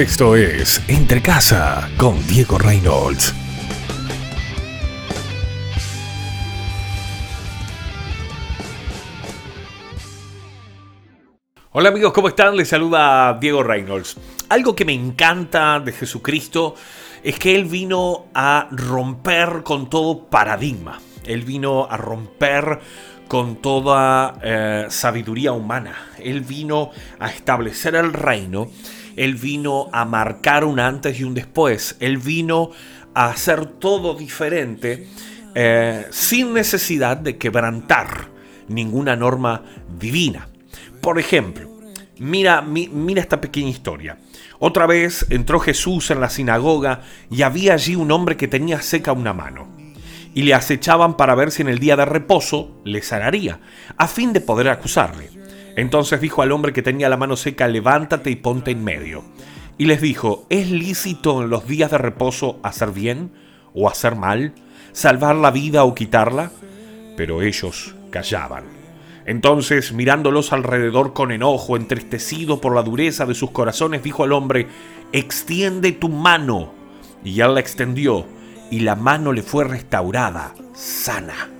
Esto es Entre Casa con Diego Reynolds. Hola amigos, ¿cómo están? Les saluda Diego Reynolds. Algo que me encanta de Jesucristo es que Él vino a romper con todo paradigma. Él vino a romper con toda eh, sabiduría humana. Él vino a establecer el reino. Él vino a marcar un antes y un después. Él vino a hacer todo diferente eh, sin necesidad de quebrantar ninguna norma divina. Por ejemplo, mira, mira esta pequeña historia. Otra vez entró Jesús en la sinagoga y había allí un hombre que tenía seca una mano. Y le acechaban para ver si en el día de reposo le sanaría, a fin de poder acusarle. Entonces dijo al hombre que tenía la mano seca, levántate y ponte en medio. Y les dijo, ¿es lícito en los días de reposo hacer bien o hacer mal, salvar la vida o quitarla? Pero ellos callaban. Entonces, mirándolos alrededor con enojo, entristecido por la dureza de sus corazones, dijo al hombre, extiende tu mano. Y él la extendió, y la mano le fue restaurada, sana.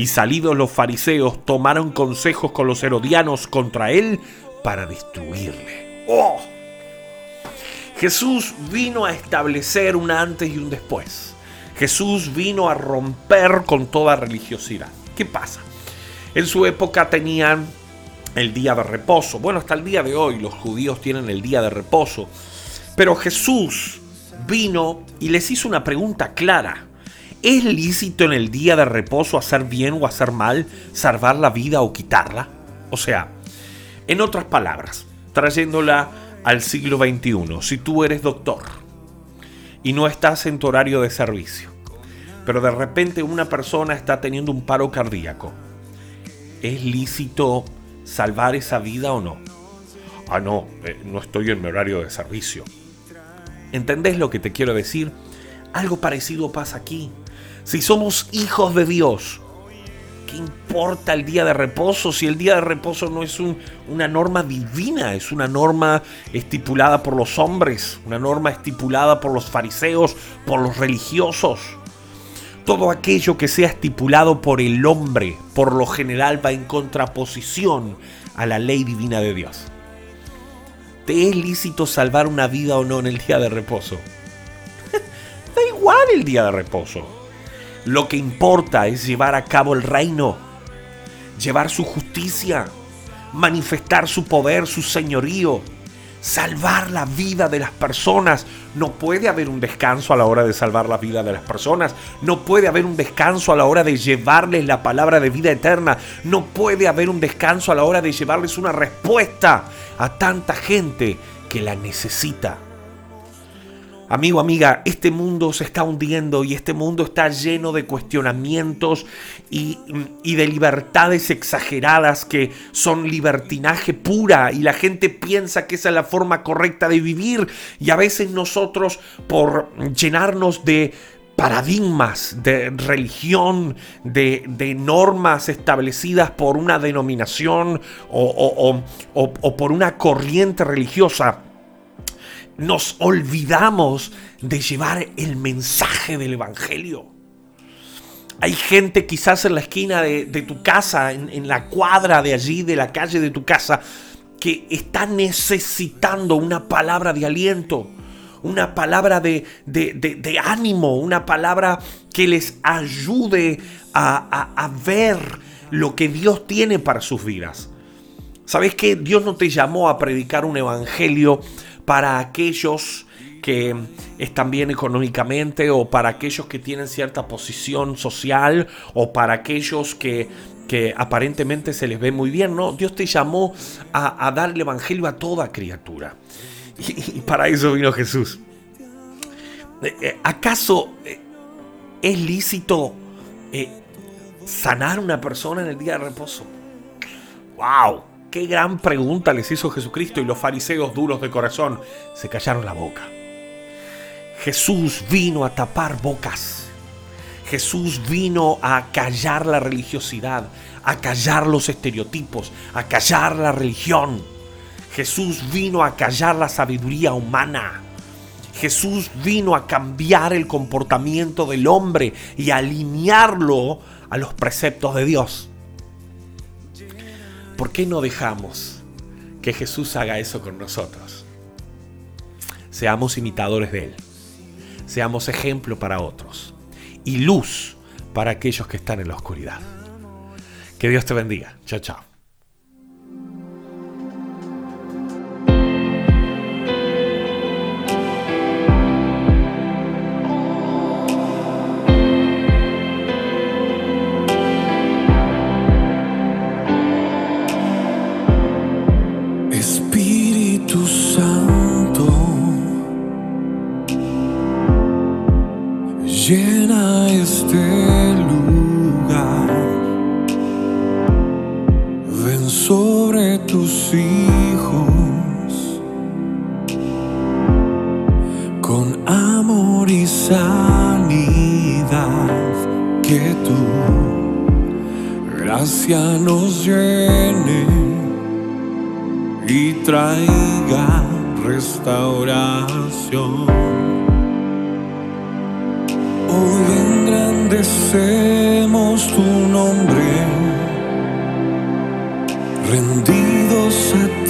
Y salidos los fariseos, tomaron consejos con los herodianos contra él para destruirle. ¡Oh! Jesús vino a establecer un antes y un después. Jesús vino a romper con toda religiosidad. ¿Qué pasa? En su época tenían el día de reposo. Bueno, hasta el día de hoy los judíos tienen el día de reposo. Pero Jesús vino y les hizo una pregunta clara. ¿Es lícito en el día de reposo hacer bien o hacer mal, salvar la vida o quitarla? O sea, en otras palabras, trayéndola al siglo XXI, si tú eres doctor y no estás en tu horario de servicio, pero de repente una persona está teniendo un paro cardíaco, ¿es lícito salvar esa vida o no? Ah, no, eh, no estoy en mi horario de servicio. ¿Entendés lo que te quiero decir? Algo parecido pasa aquí. Si somos hijos de Dios, ¿qué importa el día de reposo si el día de reposo no es una norma divina, es una norma estipulada por los hombres, una norma estipulada por los fariseos, por los religiosos? Todo aquello que sea estipulado por el hombre, por lo general, va en contraposición a la ley divina de Dios. ¿Te es lícito salvar una vida o no en el día de reposo? da igual el día de reposo. Lo que importa es llevar a cabo el reino, llevar su justicia, manifestar su poder, su señorío, salvar la vida de las personas. No puede haber un descanso a la hora de salvar la vida de las personas. No puede haber un descanso a la hora de llevarles la palabra de vida eterna. No puede haber un descanso a la hora de llevarles una respuesta a tanta gente que la necesita. Amigo, amiga, este mundo se está hundiendo y este mundo está lleno de cuestionamientos y, de libertades exageradas que son libertinaje pura y la gente piensa que esa es la forma correcta de vivir. Y a veces nosotros por llenarnos de paradigmas de religión, de, normas establecidas por una denominación o por una corriente religiosa, nos olvidamos de llevar el mensaje del Evangelio. Hay gente quizás en la esquina de, tu casa, en, la cuadra de allí, de la calle de tu casa, que está necesitando una palabra de aliento, una palabra de, ánimo, una palabra que les ayude a, a ver lo que Dios tiene para sus vidas. ¿Sabes que Dios no te llamó a predicar un evangelio para aquellos que están bien económicamente o para aquellos que tienen cierta posición social o para aquellos que, que aparentemente se les ve muy bien. No, Dios te llamó a, dar el Evangelio a toda criatura. Y, para eso vino Jesús. Eh, eh, ¿Acaso eh, es lícito sanar a una persona en el día de reposo? ¡Wow! Qué gran pregunta les hizo Jesucristo y los fariseos duros de corazón se callaron la boca. Jesús vino a tapar bocas. Jesús vino a callar la religiosidad, a callar los estereotipos, a callar la religión. Jesús vino a callar la sabiduría humana. Jesús vino a cambiar el comportamiento del hombre y alinearlo a los preceptos de Dios. ¿Por qué no dejamos que Jesús haga eso con nosotros? Seamos imitadores de Él. Seamos ejemplo para otros. Y luz para aquellos que están en la oscuridad. Que Dios te bendiga. Chao, chao. Llena este lugar. Ven sobre tus hijos con amor y sanidad que tu gracia nos llene y traiga restauración. Hoy engrandecemos tu nombre, rendidos a ti,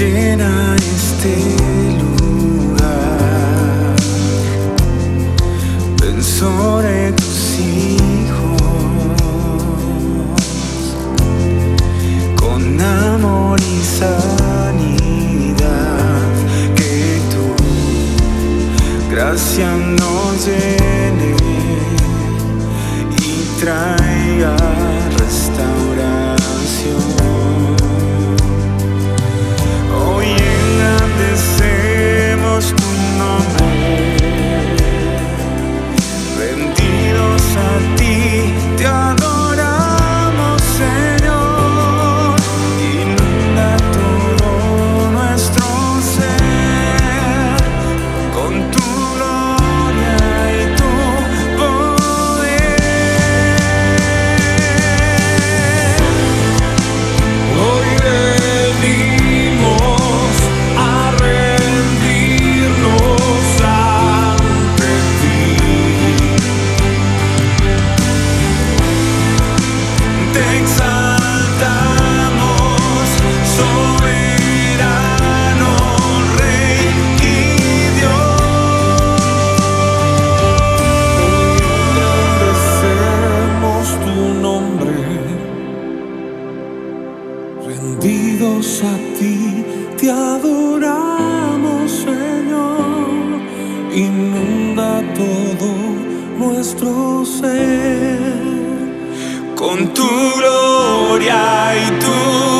llena este lugar. Ven sobre tus hijos con amor y sanidad. Que tu gracia nos llene y traiga restauración. Engrandecemos con tu gloria y tu